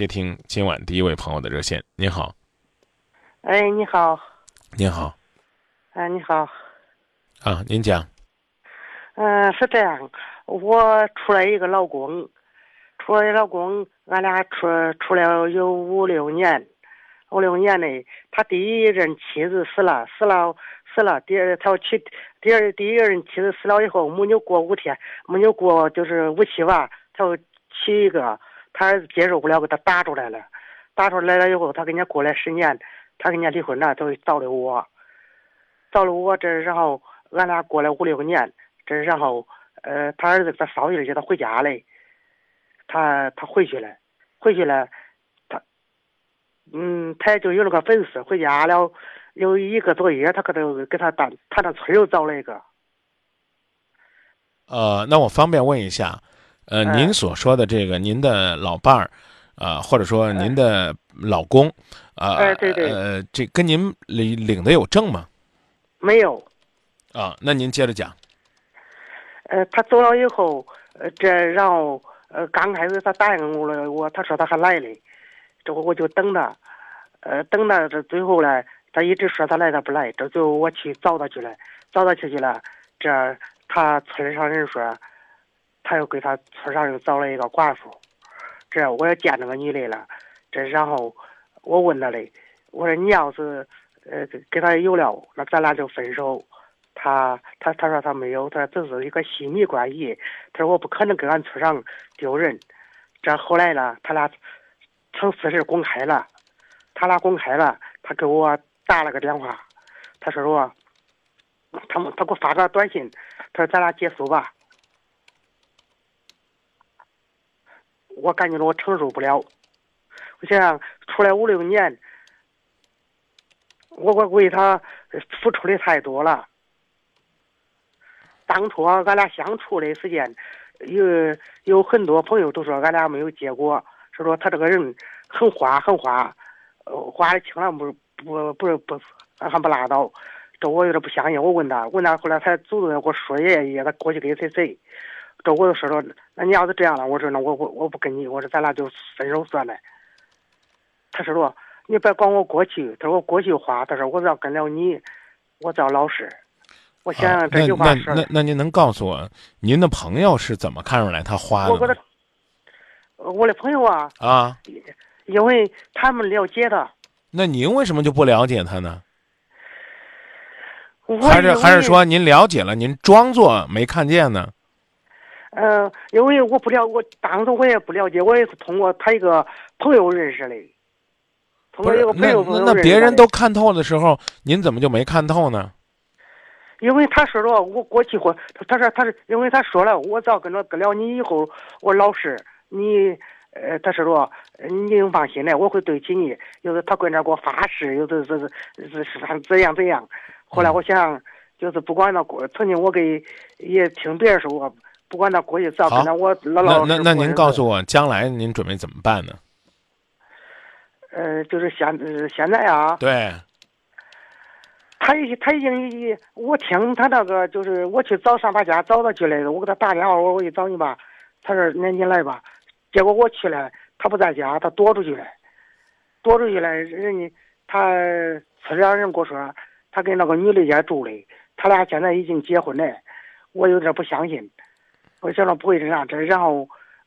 接听今晚第一位朋友的热线。您好，哎，你好，您好，哎，你好，啊，您讲，嗯、是这样，我出来一个老公，出来一个老公，俺俩处处了有五六年，五六年嘞，他第一任妻子死了，死了，死了，第二他要娶第二第一任妻子死了以后，没有过五天，没有过就是五七晚，他又娶一个，他儿子接受不了，给他打出来了，打出来了以后，他跟人家过了十年，他跟人家离婚了，他就找的我。找了我这，然后俺俩过了五六年，这然后呃，他儿子给他捎信叫他回家嘞，他他回去了，回去了，他嗯，他就有那个粉丝，回家了有一个多月，他可都给他单他那村又找了一个，呃，那我方便问一下，呃，哎您所说的这个您的老伴儿，啊，或者说您的老公，啊，哎对对呃，这跟您领领的有证吗？没有，啊，那您接着讲。呃，他走了以后，呃，这然后呃，刚开始他答应我了，我他说他还来嘞，这我我就等他，呃，等到这最后呢，他一直说他来他不来，这最后我去找他去了，找他去去了，这他村上人说，他又给他村上又找了一个寡妇，这我也见那个女的了，这然后我问他嘞，我说你要是呃给给他有了，那咱俩就分手。他他他说他没有，他说这是一个亲密关系，他说我不可能跟俺村上丢人。这后来呢，他俩成此事公开了，他俩公开了，他给我打了个电话，他说说，他们他给我发个短信，他说咱俩结束吧。我感觉到我承受不了，我想出来五六年，我我为他付出的太多了。当初，俺俩相处的时间，有有很多朋友都说俺俩没有结果，是说他这个人很花很花，花的清了不不不不还不拉倒，这我有点不相信。我问他，问他后来他主动给我说爷爷他过去给谁谁，这我就说说，那你要是这样了，我说那我我我不跟你，我说咱俩就分手算了。他说说你别管我过去，他说我过去花，他说我要跟了你，我只要老师。我想啊想这句那那话说的，那那您能告诉我，您的朋友是怎么看出来他花的？我的朋友啊，啊，因为他们了解他，那您为什么就不了解他呢？还是还是说您了解了，您装作没看见呢？呃，因为我不了，我当时我也不了解，我也是通过他一个朋友认识的，通过一个，朋友朋友那那别人都看透的时候，您怎么就没看透呢？因为他说了，我过去或他他说他是因为他说了，我只要跟着跟了你以后，我老实，你呃，他说了，呃你能放心的，我会对起你。有的他跟着给我发誓，有的是是是是是怎样怎样。后来我想，就是不管他过，曾经我给也听别人说过，不管他过去只要跟着我老那老实。那那您告诉我，将来您准备怎么办呢？呃，就是现呃现在啊，对，他已他已经已，我听他那个就是我去找上他家找他去来的，我给他打电话，我说我去找你吧，他说那你来吧，结果我去了，他不在家，他躲出去了，躲出去了，人家他村里人跟我说，他跟那个女的家住的，他俩现在已经结婚了，我有点不相信，我想着不会这样，这然后，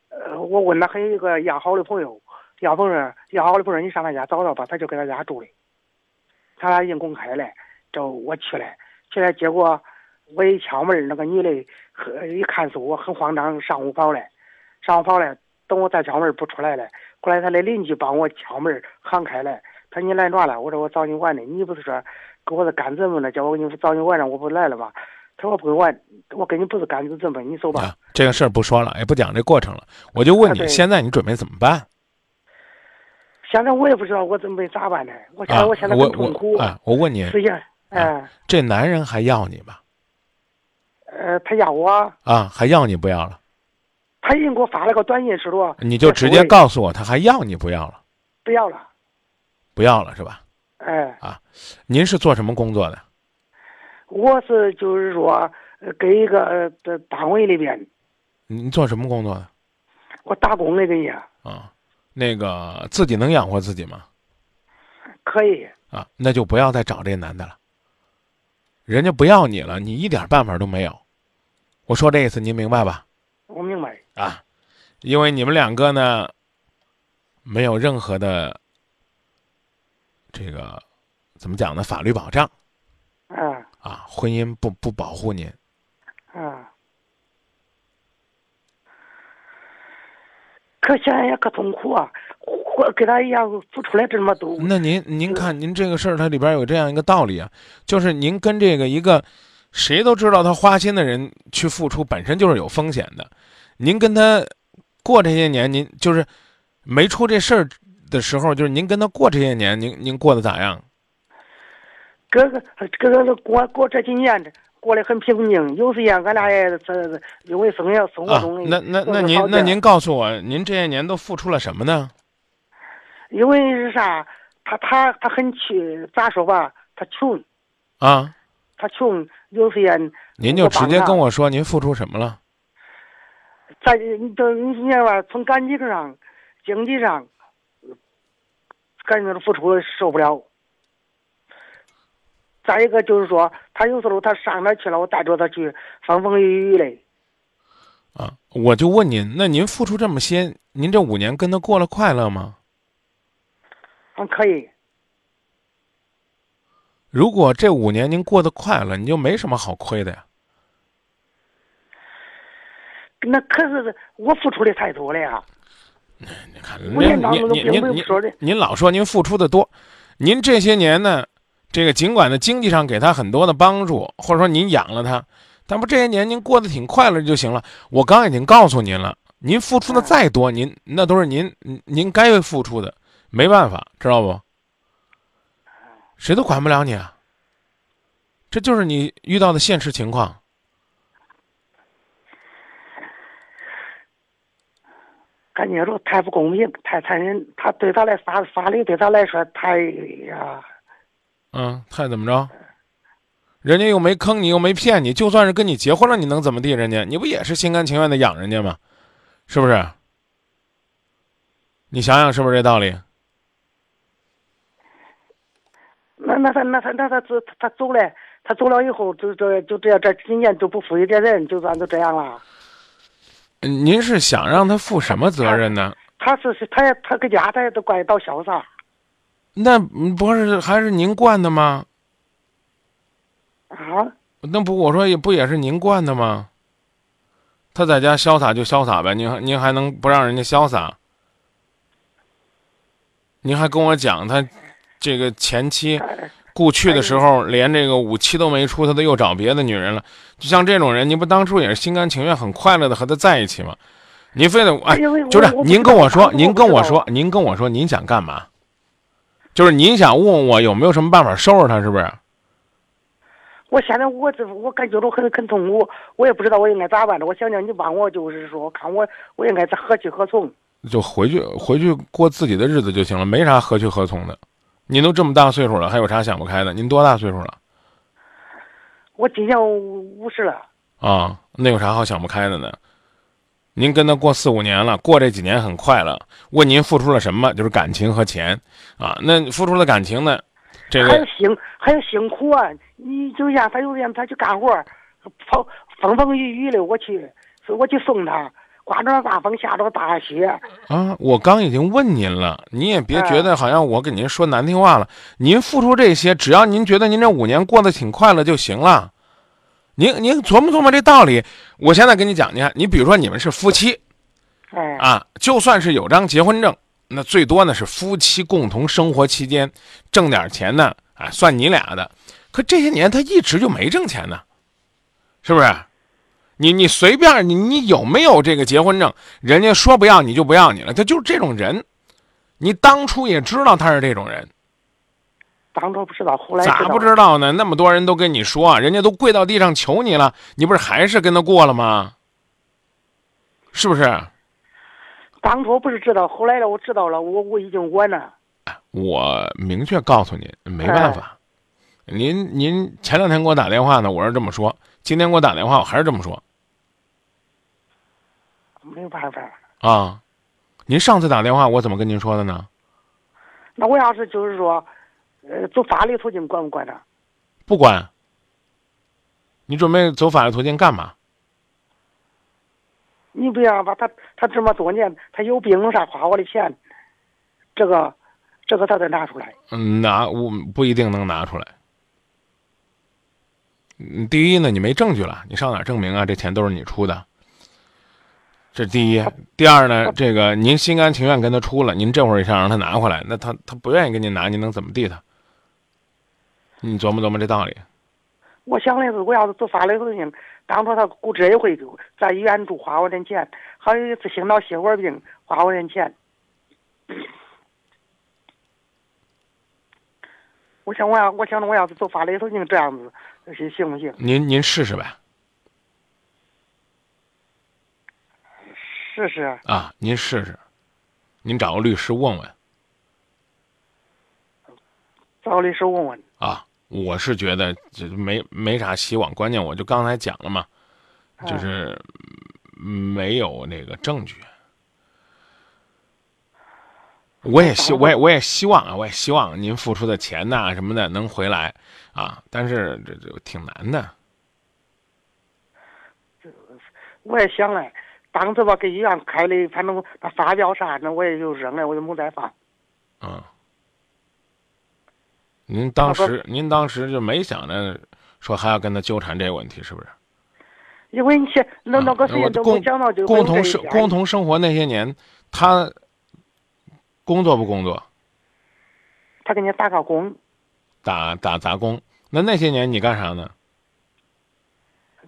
呃，我问他还有一个要好的朋友，要朋友要好的朋友，你上他家找找吧，他就给他家住的，他俩已经公开了。这我去了，去了，结果我一敲门，那个女的一看是我，很慌张，上屋跑了，上屋跑了。等我再敲门不出来了，后来他的邻居帮我敲门喊开了。他说你来哪了？我说我找你玩的。你不是说给我是干什么呢？叫我给你找你玩的，我不来了吗？他说不会玩，我跟你不是干怎么？你走吧。啊，这个事儿不说了，也不讲这过程了。我就问你，啊现在你准备怎么办？现在我也不知道我准备咋办呢？我现啊在我现在我很痛苦我。啊，我问你，实际上，嗯，这男人还要你吗？呃，他要我，啊，还要你不要了？他已经给我发了个短信，是说你就直接告诉我，他还要你不要了？不要了。不要了是吧？哎，啊您是做什么工作的？我是就是说，呃给一个呃的单位里边，你做什么工作的？我打工的给人家。啊，那个自己能养活自己吗？可以。啊，那就不要再找这男的了。人家不要你了，你一点办法都没有。我说这意思您明白吧？我明白。啊，因为你们两个呢，没有任何的这个怎么讲呢？法律保障。嗯。啊，婚姻不不保护您。嗯。可现在也可痛苦啊！我给他一样付出来这么多。那您您看，您这个事儿它里边有这样一个道理啊，就是您跟这个一个谁都知道他花心的人去付出，本身就是有风险的。您跟他过这些年，您就是没出这事儿的时候，就是您跟他过这些年，您您过得咋样？哥哥，哥哥，过过这几年。过得很平静，有时间俺俩也这因为生活生活中。那那那您那您告诉我，您这些年都付出了什么呢？因为是啥？他他他很穷，咋说吧？他穷。啊。他穷，有时间。您就直接跟我说，您付出什么了？在你都你看吧，从感情上、经济上，感觉付出受不了。再一个就是说，他有时候他上哪去了，我带着他去，风风雨雨的。啊，我就问您，那您付出这么些，您这五年跟他过了快乐吗？嗯，可以。如果这五年您过得快乐，你就没什么好亏的呀。那可是我付出的太多了呀。你看，您您您您您老说您付出的多，您这些年呢？这个尽管呢，经济上给他很多的帮助，或者说您养了他，但不这些年您过得挺快乐就行了。我刚已经告诉您了，您付出的再多，您那都是您您该付出的，没办法，知道不？谁都管不了你啊。这就是你遇到的现实情况。感觉着太不公平，太残忍，他对他来法法律对他来说太呀。嗯，太怎么着？人家又没坑你，又没骗你，就算是跟你结婚了，你能怎么地？人家你不也是心甘情愿的养人家吗？是不是？你想想是不是这道理？那那他那他那他走他走了，他走了以后，就这就这样这几年就不负一点任，就算就这样了。您是想让他负什么责任呢？他是是他也他搁家他也都怪到潇洒。那不是还是您惯的吗？啊？那不我说也不也是您惯的吗？他在家潇洒就潇洒呗，您您还能不让人家潇洒？您还跟我讲他这个前妻故去的时候连这个五七都没出，他都又找别的女人了。就像这种人，您不当初也是心甘情愿、很快乐的和他在一起吗？您非得哎，就是您跟我说，您跟我说，您跟我说，您想干嘛？就是您想问问我有没有什么办法收拾他，是不是？我现在我这我感觉到很很痛苦，我也不知道我应该咋办的。我想想你帮我，就是说看我我应该何去何从。就回去回去过自己的日子就行了，没啥何去何从的。您都这么大岁数了，还有啥想不开的？您多大岁数了？我今年五十了。啊，那有啥好想不开的呢？您跟他过四五年了，过这几年很快乐。问您付出了什么？就是感情和钱，啊，那付出了感情呢？这个还有辛还有辛苦啊！你就像他有天他去干活，跑风风雨雨的我去，我去送他，刮着大风下着大雪。啊，我刚已经问您了，您也别觉得好像我给您说难听话了。您付出这些，只要您觉得您这五年过得挺快乐就行了。您您琢磨琢磨这道理，我现在跟你讲，你看，你比如说你们是夫妻，啊，就算是有张结婚证，那最多呢是夫妻共同生活期间挣点钱呢，啊，算你俩的。可这些年他一直就没挣钱呢，是不是？你你随便你你有没有这个结婚证，人家说不要你就不要你了，他就是这种人。你当初也知道他是这种人。当初不知道，后来咋不知道呢？那么多人都跟你说，人家都跪到地上求你了，你不是还是跟他过了吗？是不是？当初不是知道，后来的，我知道了，我我已经完了。我明确告诉您，没办法。您您前两天给我打电话呢，我是这么说；今天给我打电话，我还是这么说。没有办法。啊，您上次打电话我怎么跟您说的呢？那我要是就是说，呃，走法律途径管不管他？不管。你准备走法律途径干嘛？你不要吧，他他这么多年，他有病啥花我的钱，这个，这个他得拿出来。嗯，拿我不一定能拿出来。嗯，第一呢，你没证据了，你上哪证明啊？这钱都是你出的，这第一。第二呢，这个您心甘情愿跟他出了，您这会儿想让他拿回来，那他他不愿意跟您拿，您能怎么地他？你琢磨琢磨这道理。我想的是，我要是做法律途径，当初他骨折一回，就在医院住花我点钱；还有一次心脑血管病，花我点钱。我想，我要，我想着，我要是做法律途径，这样子，行行不行？您您试试呗。试试。啊，您试试，您找个律师问问。找个律师问问。啊。我是觉得这没没啥希望，关键我就刚才讲了嘛，就是没有那个证据。我也希我也我也希望啊，我也希望您付出的钱呐什么的能回来啊，但是这这挺难的。我也想嘞，当时吧给医院开的，反正那发票啥的我也就扔了，我就没再放。嗯。您当时，您当时就没想着说还要跟他纠缠这个问题，是不是？因为你那那个时间都没讲到就共同生共同生活那些年，他工作不工作？他给你打个工。打打杂工？那那些年你干啥呢？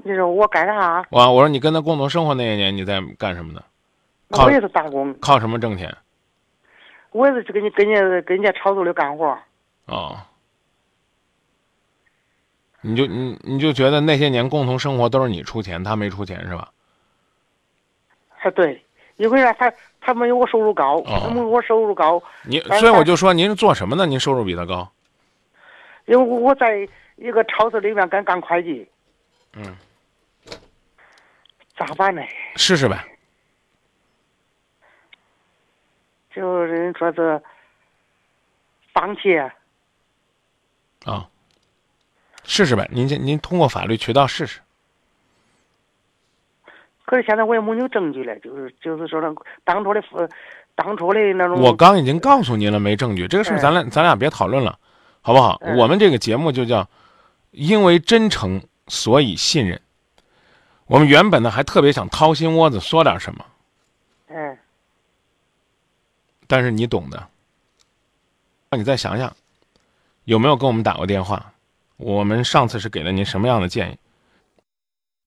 你说我干啥？我我说你跟他共同生活那些年你在干什么呢？我也是打工。靠什么挣钱？我也是给你给你给人家超度的干活。哦，你就你你就觉得那些年共同生活都是你出钱，他没出钱是吧？啊对，因为啥？他他没有我收入高，他没有我收入高。你所以我就说您是做什么呢？您收入比他高？因为我在一个超市里面干干会计。嗯。咋办呢？试试呗。就是说是放弃。啊，试试呗，您先您通过法律渠道试试。可是现在我也没有证据了，就是就是说那当初的当初的那种。我刚已经告诉您了，没证据，这个事儿咱俩咱俩别讨论了，好不好？我们这个节目就叫“因为真诚，所以信任”。我们原本呢还特别想掏心窝子说点什么，嗯，但是你懂的，那你再想想。有没有跟我们打过电话？我们上次是给了您什么样的建议？